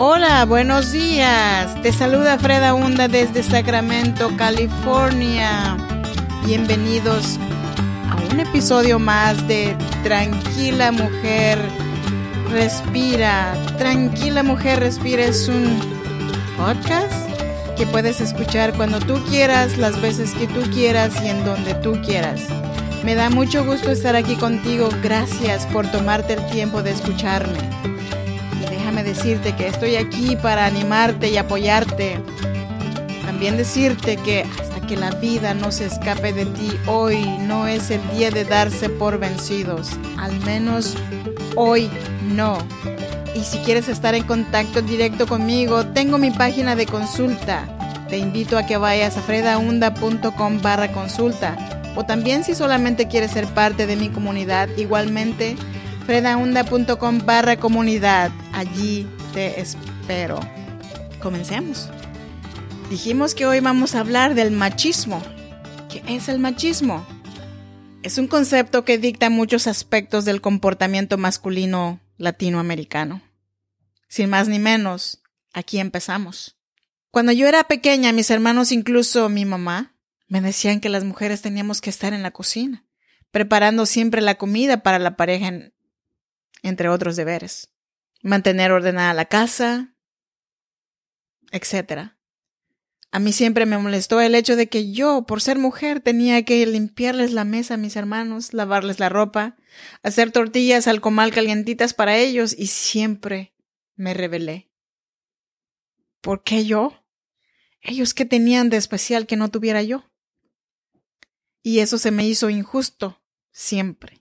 Hola, buenos días. Te saluda Freda Hunda desde Sacramento, California. Bienvenidos a un episodio más de Tranquila Mujer Respira. Tranquila Mujer Respira es un podcast que puedes escuchar cuando tú quieras, las veces que tú quieras y en donde tú quieras. Me da mucho gusto estar aquí contigo. Gracias por tomarte el tiempo de escucharme decirte que estoy aquí para animarte y apoyarte. También decirte que hasta que la vida no se escape de ti, hoy no es el día de darse por vencidos. Al menos hoy no. Y si quieres estar en contacto directo conmigo, tengo mi página de consulta. Te invito a que vayas a fredaunda.com barra consulta. O también si solamente quieres ser parte de mi comunidad, igualmente fredaunda.com barra comunidad. Allí te espero. Comencemos. Dijimos que hoy vamos a hablar del machismo. ¿Qué es el machismo? Es un concepto que dicta muchos aspectos del comportamiento masculino latinoamericano. Sin más ni menos, aquí empezamos. Cuando yo era pequeña, mis hermanos, incluso mi mamá, me decían que las mujeres teníamos que estar en la cocina, preparando siempre la comida para la pareja entre otros deberes. Mantener ordenada la casa, etc. A mí siempre me molestó el hecho de que yo, por ser mujer, tenía que limpiarles la mesa a mis hermanos, lavarles la ropa, hacer tortillas al comal calientitas para ellos y siempre me rebelé. ¿Por qué yo? Ellos qué tenían de especial que no tuviera yo. Y eso se me hizo injusto, siempre.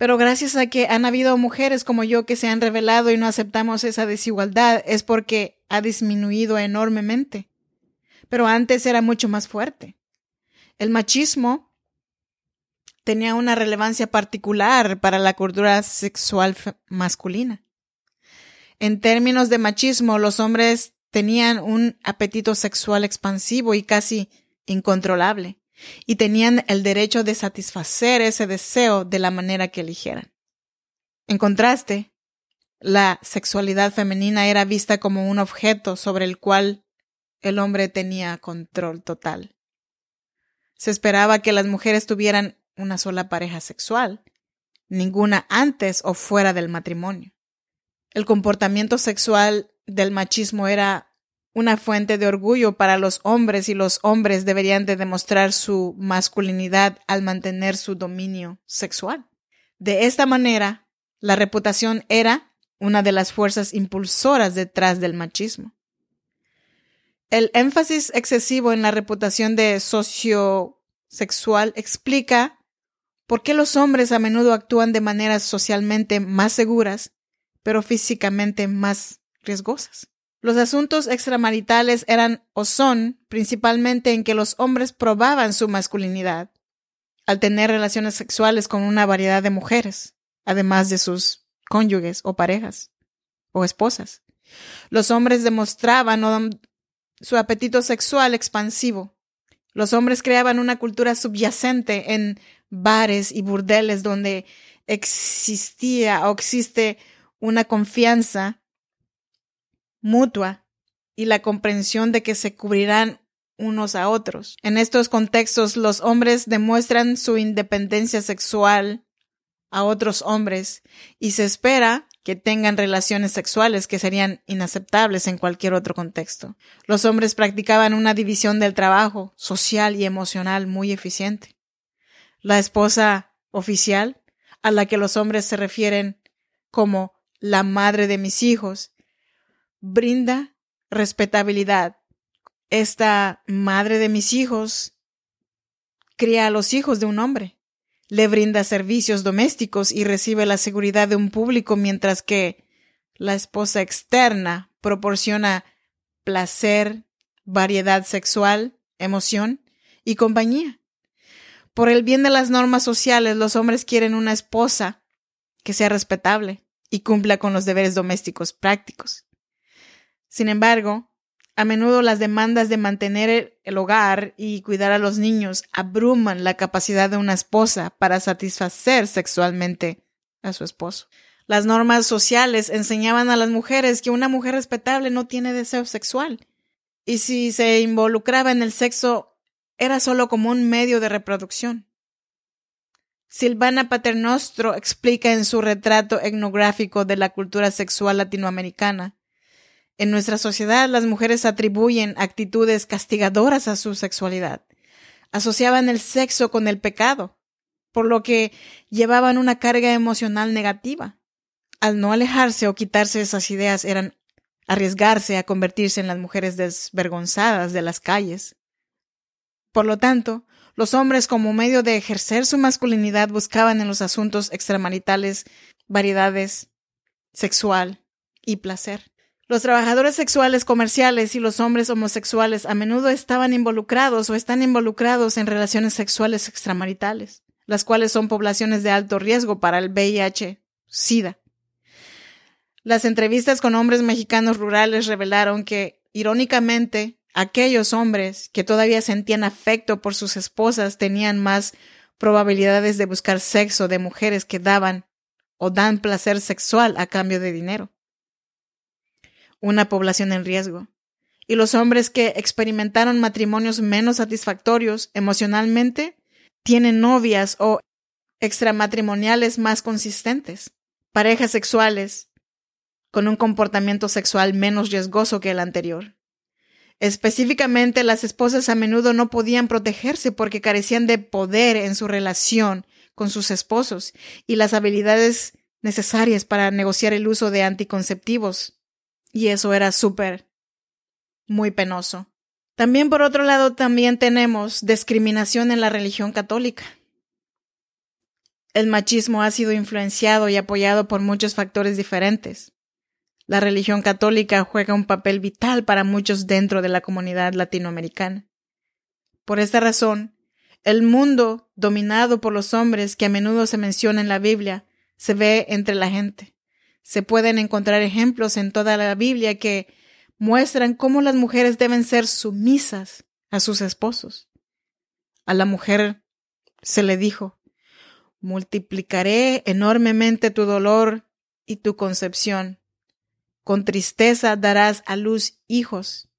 Pero gracias a que han habido mujeres como yo que se han revelado y no aceptamos esa desigualdad, es porque ha disminuido enormemente. Pero antes era mucho más fuerte. El machismo tenía una relevancia particular para la cultura sexual masculina. En términos de machismo, los hombres tenían un apetito sexual expansivo y casi incontrolable y tenían el derecho de satisfacer ese deseo de la manera que eligieran. En contraste, la sexualidad femenina era vista como un objeto sobre el cual el hombre tenía control total. Se esperaba que las mujeres tuvieran una sola pareja sexual, ninguna antes o fuera del matrimonio. El comportamiento sexual del machismo era una fuente de orgullo para los hombres y los hombres deberían de demostrar su masculinidad al mantener su dominio sexual. De esta manera, la reputación era una de las fuerzas impulsoras detrás del machismo. El énfasis excesivo en la reputación de sociosexual explica por qué los hombres a menudo actúan de maneras socialmente más seguras, pero físicamente más riesgosas. Los asuntos extramaritales eran o son principalmente en que los hombres probaban su masculinidad al tener relaciones sexuales con una variedad de mujeres, además de sus cónyuges o parejas o esposas. Los hombres demostraban su apetito sexual expansivo. Los hombres creaban una cultura subyacente en bares y burdeles donde existía o existe una confianza mutua y la comprensión de que se cubrirán unos a otros. En estos contextos, los hombres demuestran su independencia sexual a otros hombres y se espera que tengan relaciones sexuales que serían inaceptables en cualquier otro contexto. Los hombres practicaban una división del trabajo social y emocional muy eficiente. La esposa oficial, a la que los hombres se refieren como la madre de mis hijos, brinda respetabilidad. Esta madre de mis hijos cría a los hijos de un hombre, le brinda servicios domésticos y recibe la seguridad de un público mientras que la esposa externa proporciona placer, variedad sexual, emoción y compañía. Por el bien de las normas sociales, los hombres quieren una esposa que sea respetable y cumpla con los deberes domésticos prácticos. Sin embargo, a menudo las demandas de mantener el hogar y cuidar a los niños abruman la capacidad de una esposa para satisfacer sexualmente a su esposo. Las normas sociales enseñaban a las mujeres que una mujer respetable no tiene deseo sexual. Y si se involucraba en el sexo, era solo como un medio de reproducción. Silvana Paternostro explica en su retrato etnográfico de la cultura sexual latinoamericana. En nuestra sociedad las mujeres atribuyen actitudes castigadoras a su sexualidad. Asociaban el sexo con el pecado, por lo que llevaban una carga emocional negativa al no alejarse o quitarse esas ideas eran arriesgarse a convertirse en las mujeres desvergonzadas de las calles. Por lo tanto, los hombres como medio de ejercer su masculinidad buscaban en los asuntos extramaritales variedades sexual y placer. Los trabajadores sexuales comerciales y los hombres homosexuales a menudo estaban involucrados o están involucrados en relaciones sexuales extramaritales, las cuales son poblaciones de alto riesgo para el VIH, SIDA, las entrevistas con hombres mexicanos rurales revelaron que, irónicamente, aquellos hombres que todavía sentían afecto por sus esposas tenían más probabilidades de buscar sexo de mujeres que daban o dan placer sexual a cambio de dinero. Una población en riesgo. Y los hombres que experimentaron matrimonios menos satisfactorios emocionalmente tienen novias o extramatrimoniales más consistentes, parejas sexuales con un comportamiento sexual menos riesgoso que el anterior. Específicamente, las esposas a menudo no podían protegerse porque carecían de poder en su relación con sus esposos y las habilidades necesarias para negociar el uso de anticonceptivos. Y eso era súper, muy penoso. También, por otro lado, también tenemos discriminación en la religión católica. El machismo ha sido influenciado y apoyado por muchos factores diferentes. La religión católica juega un papel vital para muchos dentro de la comunidad latinoamericana. Por esta razón, el mundo dominado por los hombres que a menudo se menciona en la Biblia se ve entre la gente. Se pueden encontrar ejemplos en toda la Biblia que muestran cómo las mujeres deben ser sumisas a sus esposos. A la mujer se le dijo, multiplicaré enormemente tu dolor y tu concepción con tristeza darás a luz hijos,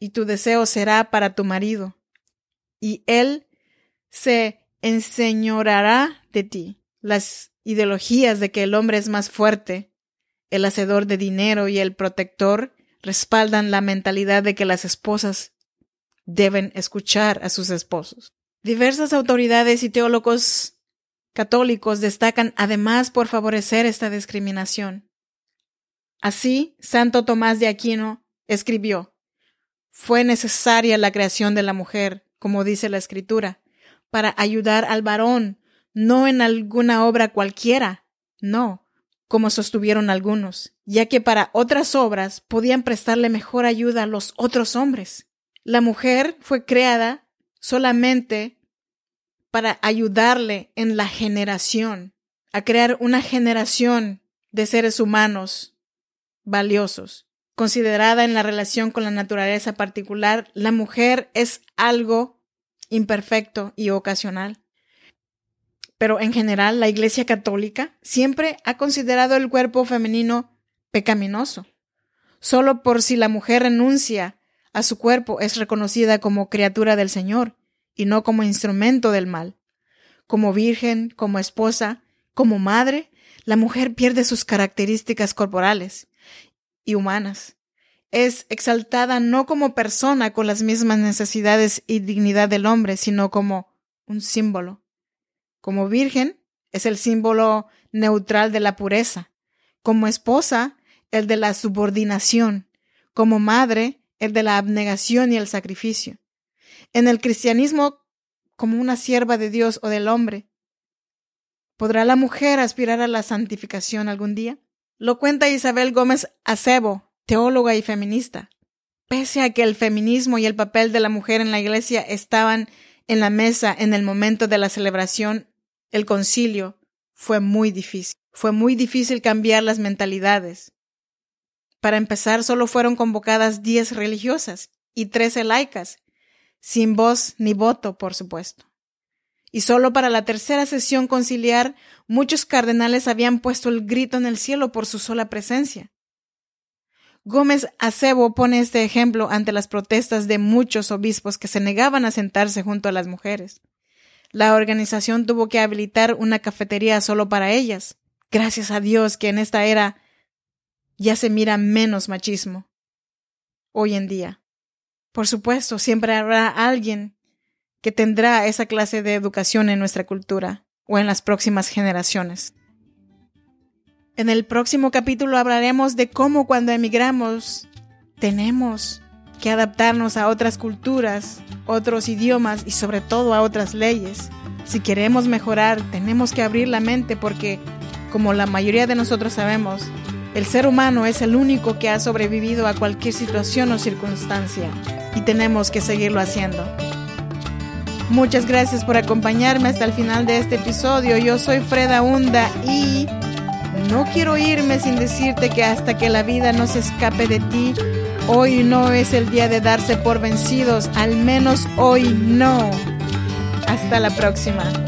y tu deseo será para tu marido, y él se enseñorará de ti. Las ideologías de que el hombre es más fuerte, el hacedor de dinero y el protector respaldan la mentalidad de que las esposas deben escuchar a sus esposos. Diversas autoridades y teólogos católicos destacan además por favorecer esta discriminación. Así, Santo Tomás de Aquino escribió, fue necesaria la creación de la mujer, como dice la escritura, para ayudar al varón, no en alguna obra cualquiera, no, como sostuvieron algunos, ya que para otras obras podían prestarle mejor ayuda a los otros hombres. La mujer fue creada solamente para ayudarle en la generación, a crear una generación de seres humanos valiosos. Considerada en la relación con la naturaleza particular, la mujer es algo imperfecto y ocasional. Pero en general, la Iglesia Católica siempre ha considerado el cuerpo femenino pecaminoso. Solo por si la mujer renuncia a su cuerpo es reconocida como criatura del Señor y no como instrumento del mal. Como virgen, como esposa, como madre, la mujer pierde sus características corporales y humanas. Es exaltada no como persona con las mismas necesidades y dignidad del hombre, sino como un símbolo. Como virgen, es el símbolo neutral de la pureza. Como esposa, el de la subordinación. Como madre, el de la abnegación y el sacrificio. En el cristianismo, como una sierva de Dios o del hombre. ¿Podrá la mujer aspirar a la santificación algún día? Lo cuenta Isabel Gómez Acebo, teóloga y feminista. Pese a que el feminismo y el papel de la mujer en la iglesia estaban en la mesa en el momento de la celebración, el concilio fue muy difícil. Fue muy difícil cambiar las mentalidades. Para empezar, solo fueron convocadas diez religiosas y trece laicas, sin voz ni voto, por supuesto. y solo para la tercera sesión conciliar muchos cardenales habían puesto el grito en el cielo por su sola presencia. Gómez Acebo pone este ejemplo ante las protestas de muchos obispos que se negaban a sentarse junto a las mujeres. La organización tuvo que habilitar una cafetería solo para ellas. Gracias a Dios que en esta era ya se mira menos machismo. Hoy en día. Por supuesto, siempre habrá alguien que tendrá esa clase de educación en nuestra cultura o en las próximas generaciones. En el próximo capítulo hablaremos de cómo cuando emigramos tenemos que adaptarnos a otras culturas, otros idiomas y sobre todo a otras leyes. Si queremos mejorar, tenemos que abrir la mente porque, como la mayoría de nosotros sabemos, el ser humano es el único que ha sobrevivido a cualquier situación o circunstancia y tenemos que seguirlo haciendo. Muchas gracias por acompañarme hasta el final de este episodio. Yo soy Freda Hunda y no quiero irme sin decirte que hasta que la vida no se escape de ti, hoy no es el día de darse por vencidos, al menos hoy no. Hasta la próxima.